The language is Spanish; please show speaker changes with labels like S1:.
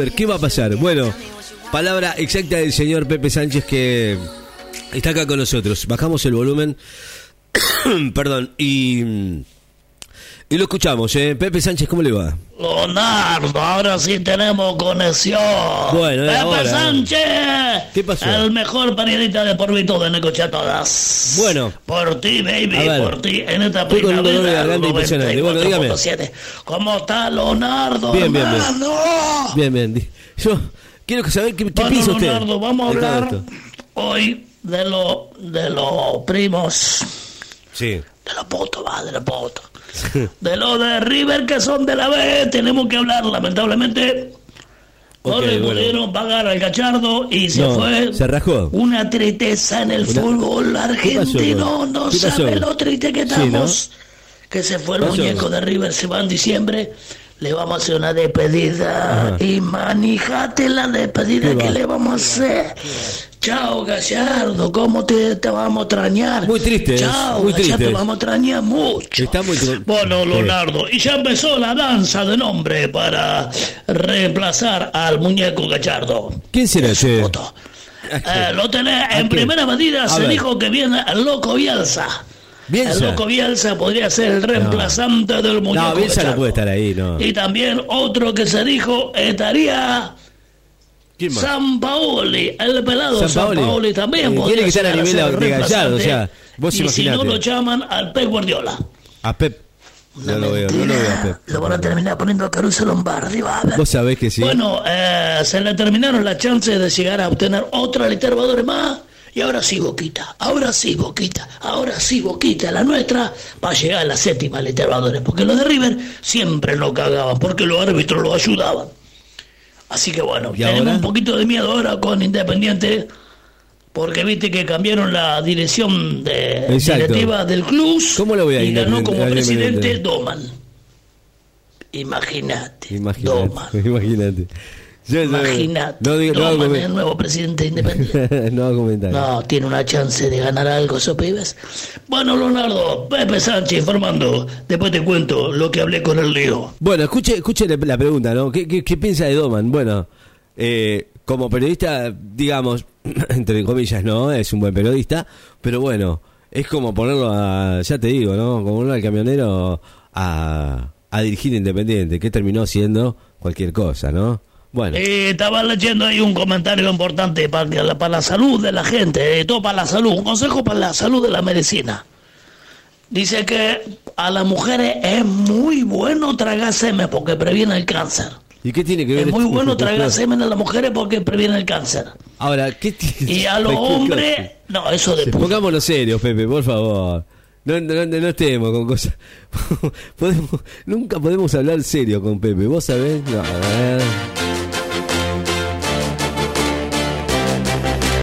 S1: River. ¿Qué va a pasar? Bueno, palabra exacta del señor Pepe Sánchez que está acá con nosotros. Bajamos el volumen. Perdón, y. Y lo escuchamos, ¿eh? Pepe Sánchez, ¿cómo le va?
S2: Leonardo, ahora sí tenemos conexión.
S1: Bueno,
S2: Pepe
S1: ahora.
S2: Sánchez.
S1: ¿Qué pasó?
S2: El mejor periodista de por de Necochea todas.
S1: Bueno.
S2: Por ti, baby, por ti. En esta
S1: Estoy con de
S2: primavera.
S1: garganta impresionante. Bueno, dígame.
S2: 94.7. ¿Cómo está Leonardo?
S1: Bien, bien, bien. Bien, bien. Yo quiero que saber qué, qué
S2: Bueno,
S1: piensa usted.
S2: Leonardo, vamos a hablar hoy de los de los primos.
S1: Sí.
S2: De los potos, va, de los potos. De los de River que son de la B, tenemos que hablar, lamentablemente. No le
S1: bueno.
S2: pudieron pagar al cachardo y se
S1: No,
S2: fue.
S1: se rajó.
S2: Una tristeza en el
S1: Una-
S2: fútbol argentino. No sabe lo triste que
S1: Sí, ¿no?
S2: estamos. Que se fue el muñeco de River, se va en diciembre. Le vamos a hacer una despedida.
S1: Ajá.
S2: Y manijate la despedida
S1: ¿Qué
S2: que
S1: va?
S2: le vamos a hacer. Chao, Gallardo, ¿cómo te, te vamos a extrañar?
S1: Muy triste, es,
S2: Chao,
S1: muy triste.
S2: te vamos a extrañar mucho.
S1: Está muy
S2: Bueno. Leonardo, y ya empezó la danza de nombre para reemplazar al muñeco Gallardo.
S1: ¿Quién será ese?
S2: Eh, lo tenés en primera medida, se
S1: ver.
S2: dijo que viene el loco Bielsa.
S1: Bielsa.
S2: El loco Bielsa podría ser el reemplazante del muñeco
S1: No, Bielsa no puede estar ahí, no.
S2: Y también otro que se dijo estaría
S1: ¿Quién más?
S2: San Paoli, el pelado
S1: San
S2: San
S1: Paoli.
S2: También
S1: Eh, tiene que estar a nivel
S2: el
S1: de Gallardo, o sea, vos
S2: y si no lo llaman al Pep Guardiola.
S1: A Pep. No lo veo, no lo veo a Pep.
S2: Lo van a terminar poniendo a Caruso Lombardi, va a ver.
S1: Vos sabés que sí.
S2: Bueno, eh, se le terminaron las chances de llegar a obtener otra Libertadores más. Y ahora sí, Boquita, ahora sí, Boquita, ahora sí, Boquita, la nuestra, va a llegar a la séptima Libertadores. Porque los de River siempre lo cagaban, porque los árbitros lo ayudaban. Así que bueno,
S1: ¿Y
S2: tenemos
S1: ahora?
S2: un poquito de miedo ahora con Independiente, porque viste que cambiaron la dirección de, directiva del club
S1: ¿Cómo lo a
S2: y ganó como presidente? Doman. Imagínate.
S1: Imagínate.
S2: Doman.
S1: Imagínate. No-
S2: Imagínate.
S1: No, no,
S2: el nuevo presidente independiente.
S1: no.
S2: No, tiene una chance de ganar algo esos pibes. Bueno, Leonardo, Pepe Sánchez informando. Después te cuento lo que hablé con el Leo.
S1: Bueno, escuche, escuche la, la pregunta, ¿no? ¿Qué, qué, qué piensa de Doman? Bueno, eh, como periodista, digamos, entre comillas, no, es un buen periodista, pero bueno, es como ponerlo a, ya te digo, ¿no? Como ponerlo al camionero a, a dirigir Independiente, que terminó siendo cualquier cosa, ¿no? Bueno,
S2: Eh, estaba leyendo ahí un comentario importante para, la- para la salud de la gente, eh, todo para la salud, un consejo para la salud de la medicina. Dice que a las mujeres es muy bueno tragar semen porque previene el cáncer.
S1: ¿y qué tiene que ver?
S2: Es muy bueno tragar semen a las mujeres porque previene el cáncer.
S1: Ahora, ¿qué tiene?
S2: Y a los hombres, no, eso de
S1: Pongámonos serios, Pepe, por favor. No, no, no, no estemos con cosas. podemos, nunca podemos hablar serio con Pepe. ¿Vos sabés? No, a ver.